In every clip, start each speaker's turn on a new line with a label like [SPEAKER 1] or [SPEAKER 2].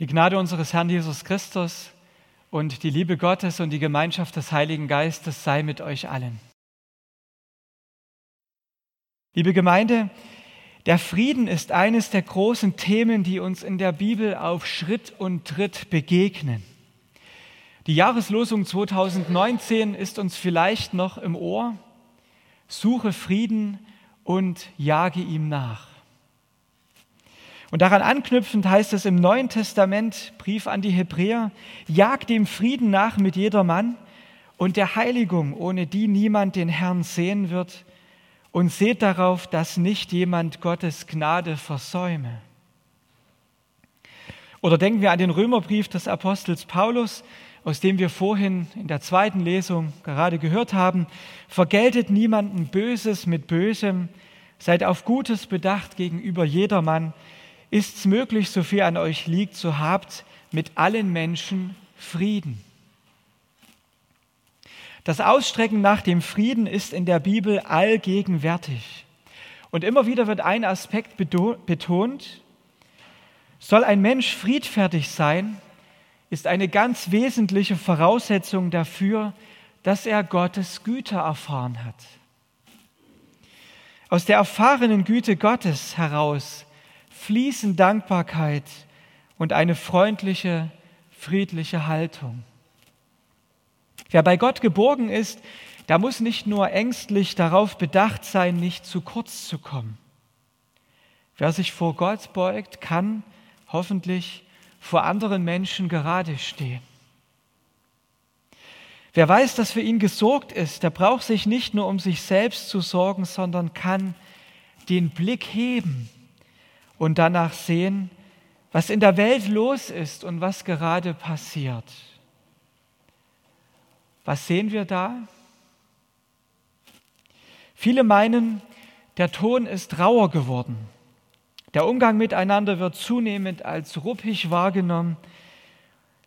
[SPEAKER 1] Die Gnade unseres Herrn Jesus Christus und die Liebe Gottes und die Gemeinschaft des Heiligen Geistes sei mit euch allen. Liebe Gemeinde, der Frieden ist eines der großen Themen, die uns in der Bibel auf Schritt und Tritt begegnen. Die Jahreslosung 2019 ist uns vielleicht noch im Ohr. Suche Frieden und jage ihm nach. Und daran anknüpfend heißt es im Neuen Testament, Brief an die Hebräer, jagt dem Frieden nach mit jedermann und der Heiligung, ohne die niemand den Herrn sehen wird, und seht darauf, dass nicht jemand Gottes Gnade versäume. Oder denken wir an den Römerbrief des Apostels Paulus, aus dem wir vorhin in der zweiten Lesung gerade gehört haben, vergeltet niemanden Böses mit Bösem, seid auf Gutes bedacht gegenüber jedermann, ist es möglich, so viel an euch liegt, so habt mit allen Menschen Frieden. Das Ausstrecken nach dem Frieden ist in der Bibel allgegenwärtig. Und immer wieder wird ein Aspekt betont, soll ein Mensch friedfertig sein, ist eine ganz wesentliche Voraussetzung dafür, dass er Gottes Güte erfahren hat. Aus der erfahrenen Güte Gottes heraus fließen Dankbarkeit und eine freundliche, friedliche Haltung. Wer bei Gott geborgen ist, der muss nicht nur ängstlich darauf bedacht sein, nicht zu kurz zu kommen. Wer sich vor Gott beugt, kann hoffentlich vor anderen Menschen gerade stehen. Wer weiß, dass für ihn gesorgt ist, der braucht sich nicht nur um sich selbst zu sorgen, sondern kann den Blick heben und danach sehen, was in der Welt los ist und was gerade passiert. Was sehen wir da? Viele meinen, der Ton ist rauer geworden. Der Umgang miteinander wird zunehmend als ruppig wahrgenommen.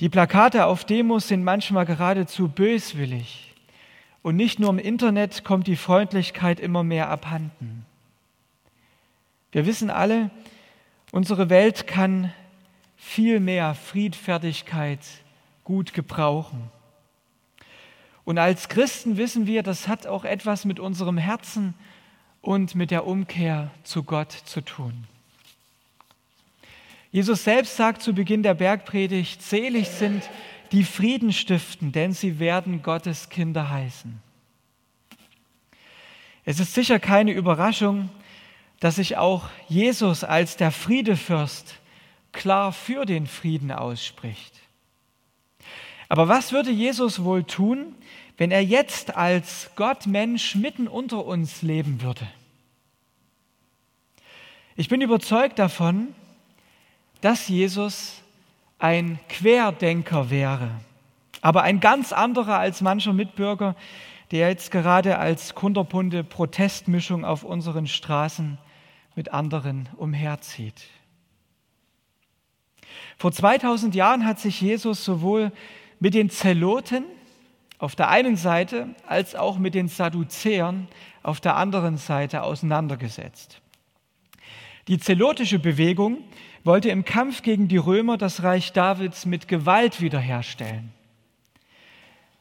[SPEAKER 1] Die Plakate auf Demos sind manchmal geradezu böswillig. Und nicht nur im Internet kommt die Freundlichkeit immer mehr abhanden. Wir wissen alle, unsere Welt kann viel mehr Friedfertigkeit gut gebrauchen. Und als Christen wissen wir, das hat auch etwas mit unserem Herzen und mit der Umkehr zu Gott zu tun. Jesus selbst sagt zu Beginn der Bergpredigt, selig sind die Frieden stiften, denn sie werden Gottes Kinder heißen. Es ist sicher keine Überraschung, dass sich auch Jesus als der Friedefürst klar für den Frieden ausspricht. Aber was würde Jesus wohl tun, wenn er jetzt als Gottmensch mitten unter uns leben würde? Ich bin überzeugt davon, dass Jesus ein Querdenker wäre, aber ein ganz anderer als mancher Mitbürger, der jetzt gerade als kunterbunte Protestmischung auf unseren Straßen mit anderen umherzieht. Vor 2000 Jahren hat sich Jesus sowohl mit den Zeloten auf der einen Seite als auch mit den Sadduzäern auf der anderen Seite auseinandergesetzt. Die zelotische Bewegung wollte im Kampf gegen die Römer das Reich Davids mit Gewalt wiederherstellen.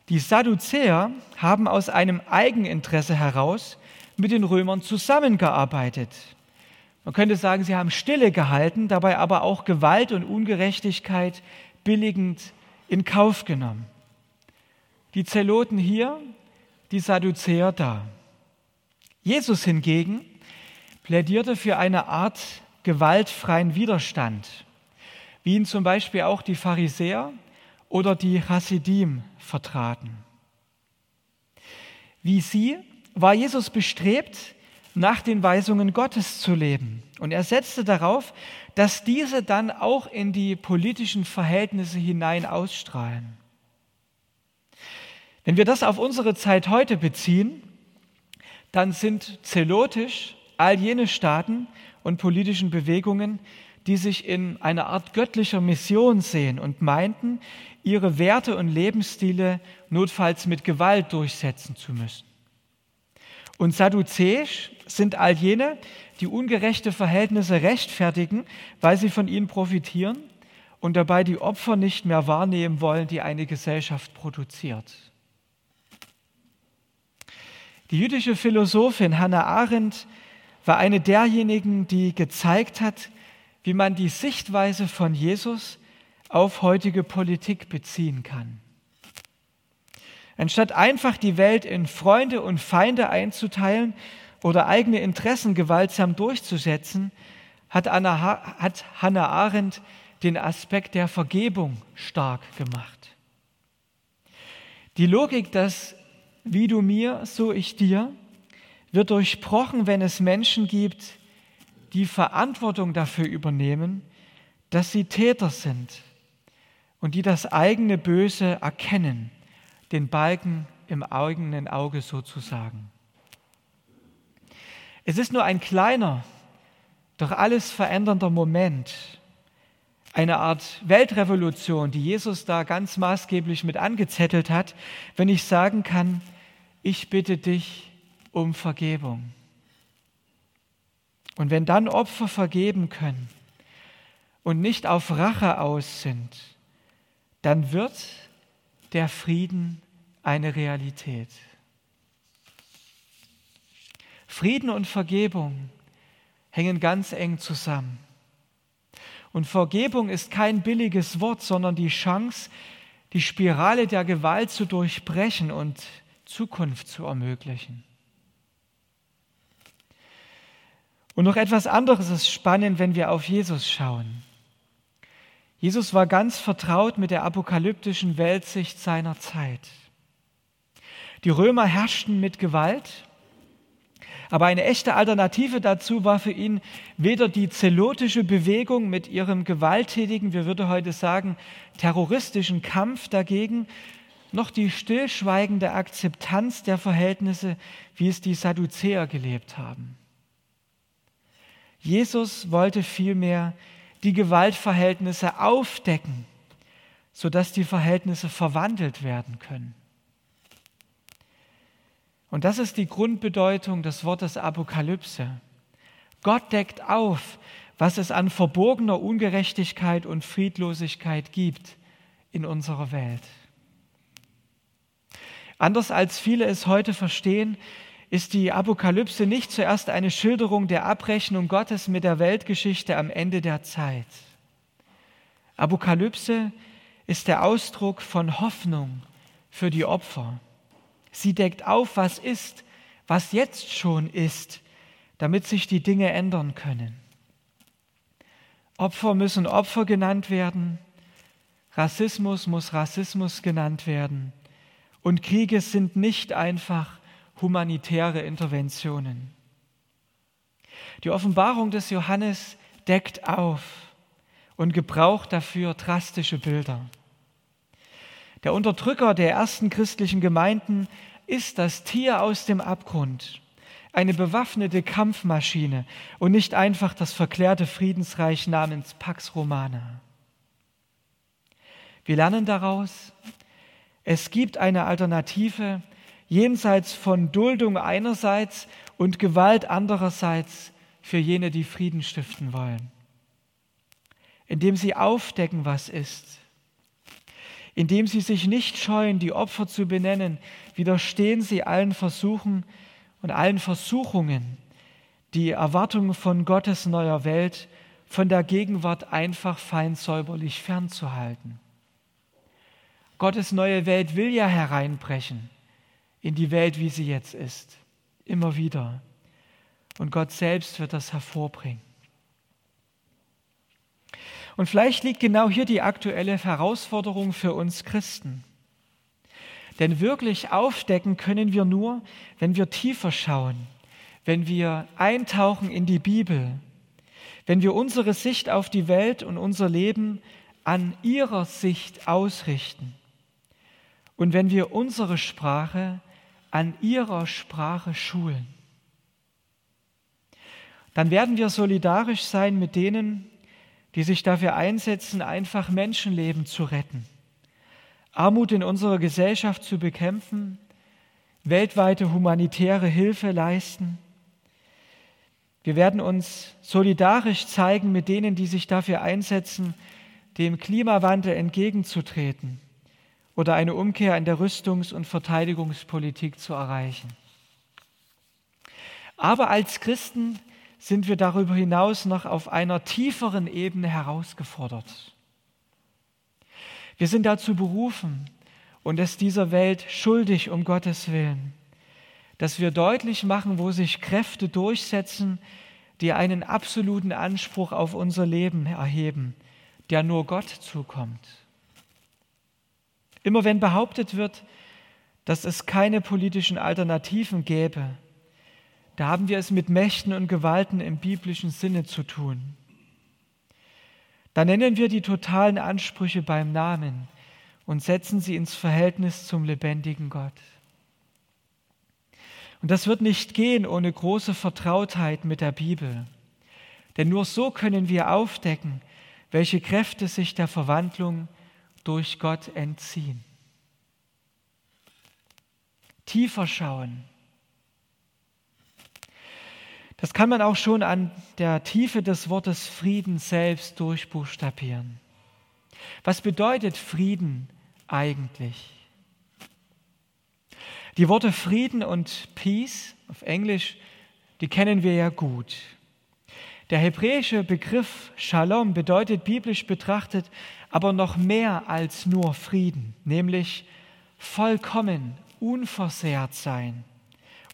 [SPEAKER 1] Die Sadduzäer haben aus einem Eigeninteresse heraus mit den Römern zusammengearbeitet. Man könnte sagen, sie haben Stille gehalten, dabei aber auch Gewalt und Ungerechtigkeit billigend in Kauf genommen. Die Zeloten hier, die Sadduzäer da. Jesus hingegen plädierte für eine Art gewaltfreien Widerstand, wie ihn zum Beispiel auch die Pharisäer oder die Hasidim vertraten. Wie sie war Jesus bestrebt, nach den Weisungen Gottes zu leben. Und er setzte darauf, dass diese dann auch in die politischen Verhältnisse hinein ausstrahlen. Wenn wir das auf unsere Zeit heute beziehen, dann sind zelotisch all jene Staaten und politischen Bewegungen, die sich in einer Art göttlicher Mission sehen und meinten, ihre Werte und Lebensstile notfalls mit Gewalt durchsetzen zu müssen. Und sadduzäisch sind all jene, die ungerechte Verhältnisse rechtfertigen, weil sie von ihnen profitieren und dabei die Opfer nicht mehr wahrnehmen wollen, die eine Gesellschaft produziert. Die jüdische Philosophin Hannah Arendt war eine derjenigen, die gezeigt hat, wie man die Sichtweise von Jesus auf heutige Politik beziehen kann. Anstatt einfach die Welt in Freunde und Feinde einzuteilen oder eigene Interessen gewaltsam durchzusetzen, hat, Anna, hat Hannah Arendt den Aspekt der Vergebung stark gemacht. Die Logik, dass wie du mir, so ich dir, wird durchbrochen, wenn es Menschen gibt, die Verantwortung dafür übernehmen, dass sie Täter sind und die das eigene Böse erkennen, den Balken im eigenen Auge sozusagen. Es ist nur ein kleiner, doch alles verändernder Moment, eine Art Weltrevolution, die Jesus da ganz maßgeblich mit angezettelt hat, wenn ich sagen kann, ich bitte dich um Vergebung. Und wenn dann Opfer vergeben können und nicht auf Rache aus sind, dann wird der Frieden eine Realität. Frieden und Vergebung hängen ganz eng zusammen. Und Vergebung ist kein billiges Wort, sondern die Chance, die Spirale der Gewalt zu durchbrechen und Zukunft zu ermöglichen. Und noch etwas anderes ist spannend, wenn wir auf Jesus schauen. Jesus war ganz vertraut mit der apokalyptischen Weltsicht seiner Zeit. Die Römer herrschten mit Gewalt, aber eine echte Alternative dazu war für ihn weder die zelotische Bewegung mit ihrem gewalttätigen, wir würden heute sagen, terroristischen Kampf dagegen, noch die stillschweigende Akzeptanz der Verhältnisse, wie es die Sadduzäer gelebt haben. Jesus wollte vielmehr die Gewaltverhältnisse aufdecken, sodass die Verhältnisse verwandelt werden können. Und das ist die Grundbedeutung des Wortes Apokalypse. Gott deckt auf, was es an verborgener Ungerechtigkeit und Friedlosigkeit gibt in unserer Welt. Anders als viele es heute verstehen, ist die Apokalypse nicht zuerst eine Schilderung der Abrechnung Gottes mit der Weltgeschichte am Ende der Zeit. Apokalypse ist der Ausdruck von Hoffnung für die Opfer. Sie deckt auf, was ist, was jetzt schon ist, damit sich die Dinge ändern können. Opfer müssen Opfer genannt werden, Rassismus muss Rassismus genannt werden und Kriege sind nicht einfach humanitäre Interventionen. Die Offenbarung des Johannes deckt auf und gebraucht dafür drastische Bilder. Der Unterdrücker der ersten christlichen Gemeinden ist das Tier aus dem Abgrund, eine bewaffnete Kampfmaschine und nicht einfach das verklärte Friedensreich namens Pax Romana. Wir lernen daraus, es gibt eine Alternative jenseits von Duldung einerseits und Gewalt andererseits für jene, die Frieden stiften wollen. Indem sie aufdecken, was ist. Indem sie sich nicht scheuen, die Opfer zu benennen, widerstehen sie allen Versuchen und allen Versuchungen, die Erwartungen von Gottes neuer Welt von der Gegenwart einfach fein säuberlich fernzuhalten. Gottes neue Welt will ja hereinbrechen in die Welt, wie sie jetzt ist. Immer wieder. Und Gott selbst wird das hervorbringen. Und vielleicht liegt genau hier die aktuelle Herausforderung für uns Christen. Denn wirklich aufdecken können wir nur, wenn wir tiefer schauen, wenn wir eintauchen in die Bibel, wenn wir unsere Sicht auf die Welt und unser Leben an ihrer Sicht ausrichten und wenn wir unsere Sprache an ihrer Sprache schulen, dann werden wir solidarisch sein mit denen, die sich dafür einsetzen, einfach Menschenleben zu retten, Armut in unserer Gesellschaft zu bekämpfen, weltweite humanitäre Hilfe leisten. Wir werden uns solidarisch zeigen mit denen, die sich dafür einsetzen, dem Klimawandel entgegenzutreten oder eine Umkehr in der Rüstungs- und Verteidigungspolitik zu erreichen. Aber als Christen sind wir darüber hinaus noch auf einer tieferen Ebene herausgefordert. Wir sind dazu berufen und es dieser Welt schuldig um Gottes Willen, dass wir deutlich machen, wo sich Kräfte durchsetzen, die einen absoluten Anspruch auf unser Leben erheben, der nur Gott zukommt. Immer wenn behauptet wird, dass es keine politischen Alternativen gäbe, da haben wir es mit Mächten und Gewalten im biblischen Sinne zu tun. Da nennen wir die totalen Ansprüche beim Namen und setzen sie ins Verhältnis zum lebendigen Gott. Und das wird nicht gehen ohne große Vertrautheit mit der Bibel. Denn nur so können wir aufdecken, welche Kräfte sich der Verwandlung durch Gott entziehen. Tiefer schauen. Das kann man auch schon an der Tiefe des Wortes Frieden selbst durchbuchstabieren. Was bedeutet Frieden eigentlich? Die Worte Frieden und Peace auf Englisch, die kennen wir ja gut. Der hebräische Begriff Shalom bedeutet biblisch betrachtet aber noch mehr als nur Frieden, nämlich vollkommen unversehrt sein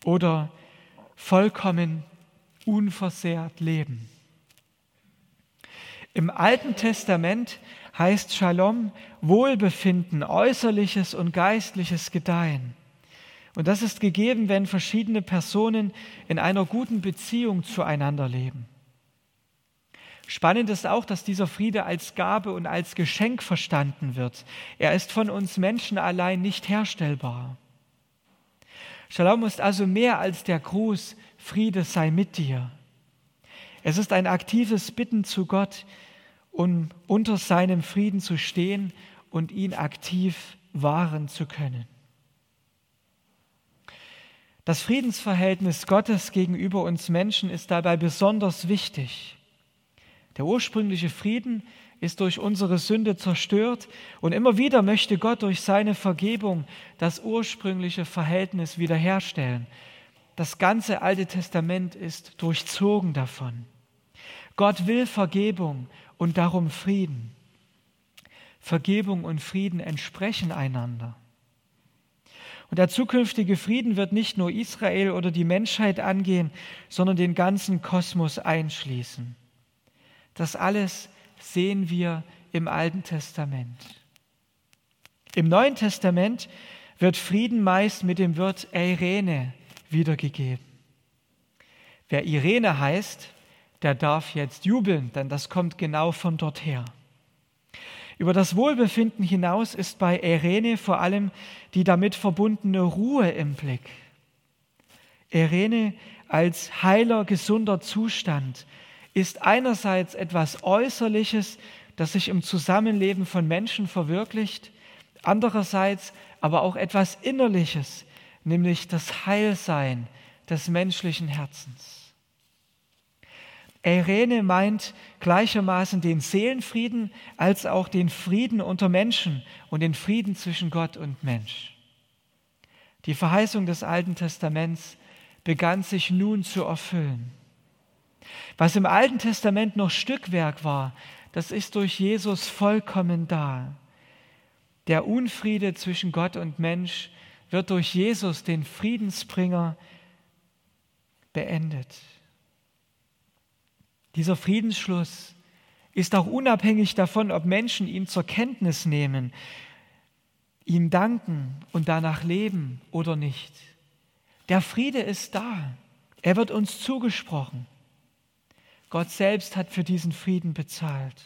[SPEAKER 1] oder vollkommen unversehrt leben. Im Alten Testament heißt Shalom Wohlbefinden, äußerliches und geistliches Gedeihen. Und das ist gegeben, wenn verschiedene Personen in einer guten Beziehung zueinander leben. Spannend ist auch, dass dieser Friede als Gabe und als Geschenk verstanden wird. Er ist von uns Menschen allein nicht herstellbar. Shalom ist also mehr als der Gruß, Friede sei mit dir. Es ist ein aktives Bitten zu Gott, um unter seinem Frieden zu stehen und ihn aktiv wahren zu können. Das Friedensverhältnis Gottes gegenüber uns Menschen ist dabei besonders wichtig. Der ursprüngliche Frieden ist durch unsere Sünde zerstört und immer wieder möchte Gott durch seine Vergebung das ursprüngliche Verhältnis wiederherstellen. Das ganze Alte Testament ist durchzogen davon. Gott will Vergebung und darum Frieden. Vergebung und Frieden entsprechen einander. Und der zukünftige Frieden wird nicht nur Israel oder die Menschheit angehen, sondern den ganzen Kosmos einschließen. Das alles sehen wir im Alten Testament. Im Neuen Testament wird Frieden meist mit dem Wort Irene wiedergegeben. Wer Irene heißt, der darf jetzt jubeln, denn das kommt genau von dort her. Über das Wohlbefinden hinaus ist bei Irene vor allem die damit verbundene Ruhe im Blick. Irene als heiler, gesunder Zustand ist einerseits etwas Äußerliches, das sich im Zusammenleben von Menschen verwirklicht, andererseits aber auch etwas Innerliches, nämlich das Heilsein des menschlichen Herzens. Irene meint gleichermaßen den Seelenfrieden als auch den Frieden unter Menschen und den Frieden zwischen Gott und Mensch. Die Verheißung des Alten Testaments begann sich nun zu erfüllen. Was im Alten Testament noch Stückwerk war, das ist durch Jesus vollkommen da. Der Unfriede zwischen Gott und Mensch wird durch Jesus, den Friedensbringer, beendet. Dieser Friedensschluss ist auch unabhängig davon, ob Menschen ihn zur Kenntnis nehmen, ihm danken und danach leben oder nicht. Der Friede ist da. Er wird uns zugesprochen. Gott selbst hat für diesen Frieden bezahlt.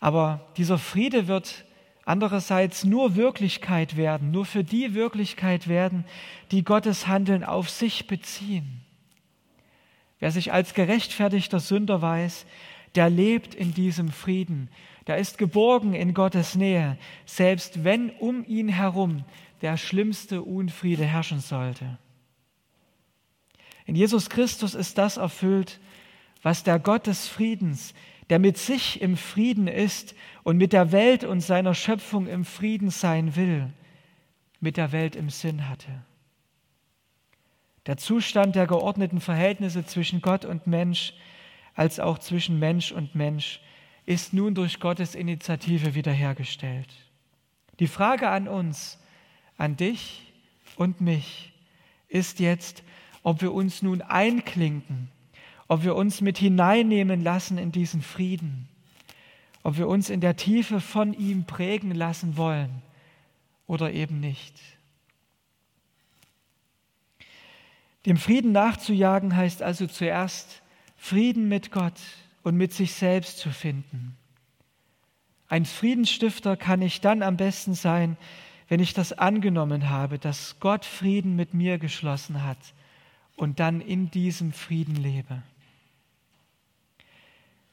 [SPEAKER 1] Aber dieser Friede wird andererseits nur Wirklichkeit werden, nur für die Wirklichkeit werden, die Gottes Handeln auf sich beziehen. Wer sich als gerechtfertigter Sünder weiß, der lebt in diesem Frieden, der ist geborgen in Gottes Nähe, selbst wenn um ihn herum der schlimmste Unfriede herrschen sollte. In Jesus Christus ist das erfüllt, was der Gott des Friedens, der mit sich im Frieden ist und mit der Welt und seiner Schöpfung im Frieden sein will, mit der Welt im Sinn hatte. Der Zustand der geordneten Verhältnisse zwischen Gott und Mensch, als auch zwischen Mensch und Mensch, ist nun durch Gottes Initiative wiederhergestellt. Die Frage an uns, an dich und mich, ist jetzt, ob wir uns nun einklinken, ob wir uns mit hineinnehmen lassen in diesen Frieden, ob wir uns in der Tiefe von ihm prägen lassen wollen oder eben nicht. Dem Frieden nachzujagen heißt also zuerst Frieden mit Gott und mit sich selbst zu finden. Ein Friedensstifter kann ich dann am besten sein, wenn ich das angenommen habe, dass Gott Frieden mit mir geschlossen hat und dann in diesem Frieden lebe.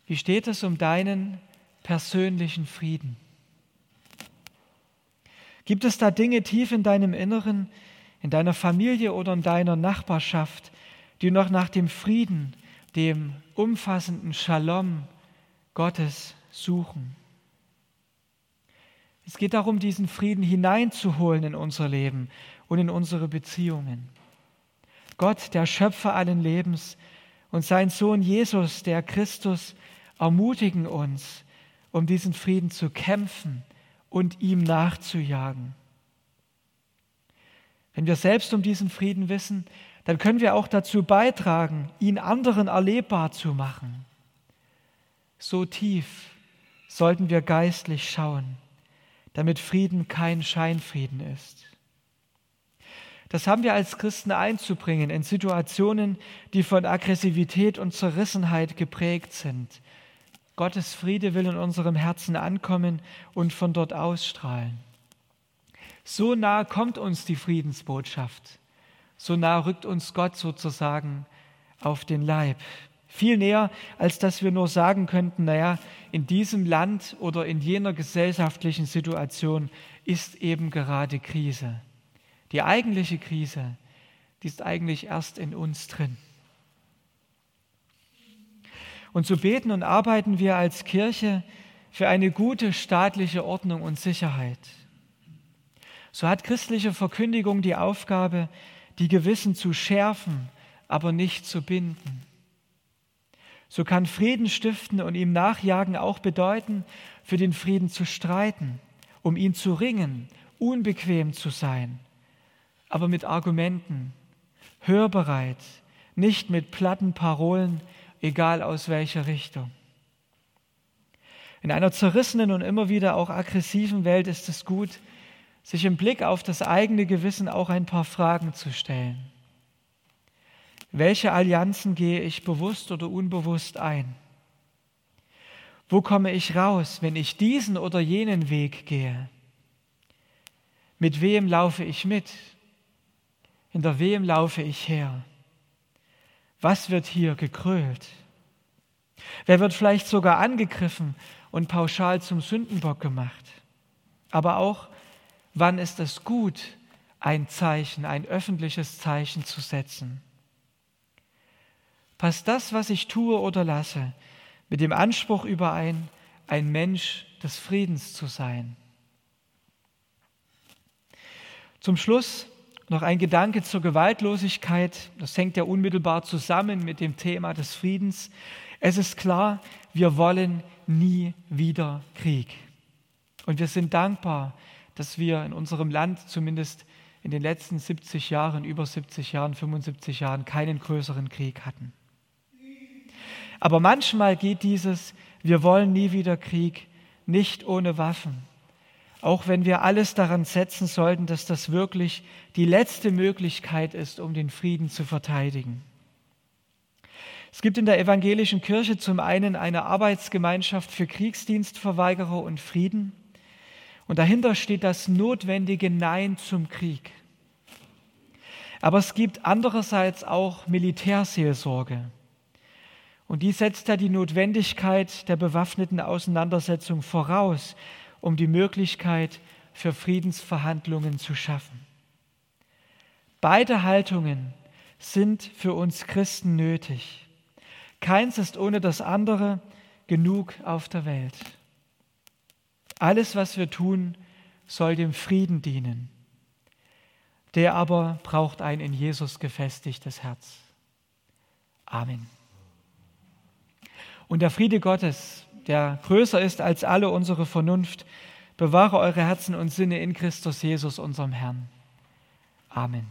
[SPEAKER 1] Wie steht es um deinen persönlichen Frieden? Gibt es da Dinge tief in deinem Inneren, in deiner Familie oder in deiner Nachbarschaft, die noch nach dem Frieden, dem umfassenden Shalom Gottes suchen? Es geht darum, diesen Frieden hineinzuholen in unser Leben und in unsere Beziehungen. Gott, der Schöpfer allen Lebens, und sein Sohn Jesus, der Christus, ermutigen uns, um diesen Frieden zu kämpfen und ihm nachzujagen. Wenn wir selbst um diesen Frieden wissen, dann können wir auch dazu beitragen, ihn anderen erlebbar zu machen. So tief sollten wir geistlich schauen, damit Frieden kein Scheinfrieden ist. Das haben wir als Christen einzubringen in Situationen, die von Aggressivität und Zerrissenheit geprägt sind. Gottes Friede will in unserem Herzen ankommen und von dort ausstrahlen. So nah kommt uns die Friedensbotschaft, so nah rückt uns Gott sozusagen auf den Leib. Viel näher, als dass wir nur sagen könnten, naja, in diesem Land oder in jener gesellschaftlichen Situation ist eben gerade Krise. Die eigentliche Krise, die ist eigentlich erst in uns drin. Und so beten und arbeiten wir als Kirche für eine gute staatliche Ordnung und Sicherheit. So hat christliche Verkündigung die Aufgabe, die Gewissen zu schärfen, aber nicht zu binden. So kann Frieden stiften und ihm nachjagen auch bedeuten, für den Frieden zu streiten, um ihn zu ringen, unbequem zu sein, aber mit Argumenten, hörbereit, nicht mit platten Parolen, egal aus welcher Richtung. In einer zerrissenen und immer wieder auch aggressiven Welt ist es gut, sich im Blick auf das eigene Gewissen auch ein paar Fragen zu stellen. Welche Allianzen gehe ich bewusst oder unbewusst ein? Wo komme ich raus, wenn ich diesen oder jenen Weg gehe? Mit wem laufe ich mit? Hinter wem laufe ich her? Was wird hier gekrölt? Wer wird vielleicht sogar angegriffen und pauschal zum Sündenbock gemacht? Aber auch, wann ist es gut, ein Zeichen, ein öffentliches Zeichen zu setzen? Passt das, was ich tue oder lasse, mit dem Anspruch überein, ein Mensch des Friedens zu sein? Zum Schluss noch ein Gedanke zur Gewaltlosigkeit. Das hängt ja unmittelbar zusammen mit dem Thema des Friedens. Es ist klar, wir wollen nie wieder Krieg. Und wir sind dankbar, dass wir in unserem Land zumindest in den letzten 70 Jahren, über 70 Jahren, 75 Jahren keinen größeren Krieg hatten. Aber manchmal geht dieses, wir wollen nie wieder Krieg, nicht ohne Waffen. Auch wenn wir alles daran setzen sollten, dass das wirklich die letzte Möglichkeit ist, um den Frieden zu verteidigen. Es gibt in der evangelischen Kirche zum einen eine Arbeitsgemeinschaft für Kriegsdienstverweigerer und Frieden. Und dahinter steht das notwendige Nein zum Krieg. Aber es gibt andererseits auch Militärseelsorge. Und die setzt ja die Notwendigkeit der bewaffneten Auseinandersetzung voraus, um die Möglichkeit für Friedensverhandlungen zu schaffen. Beide Haltungen sind für uns Christen nötig. Keins ist ohne das andere, genug auf der Welt. Alles, was wir tun, soll dem Frieden dienen. Der aber braucht ein in Jesus gefestigtes Herz. Amen. Und der Friede Gottes, der größer ist als alle unsere Vernunft, bewahre eure Herzen und Sinne in Christus Jesus, unserem Herrn. Amen.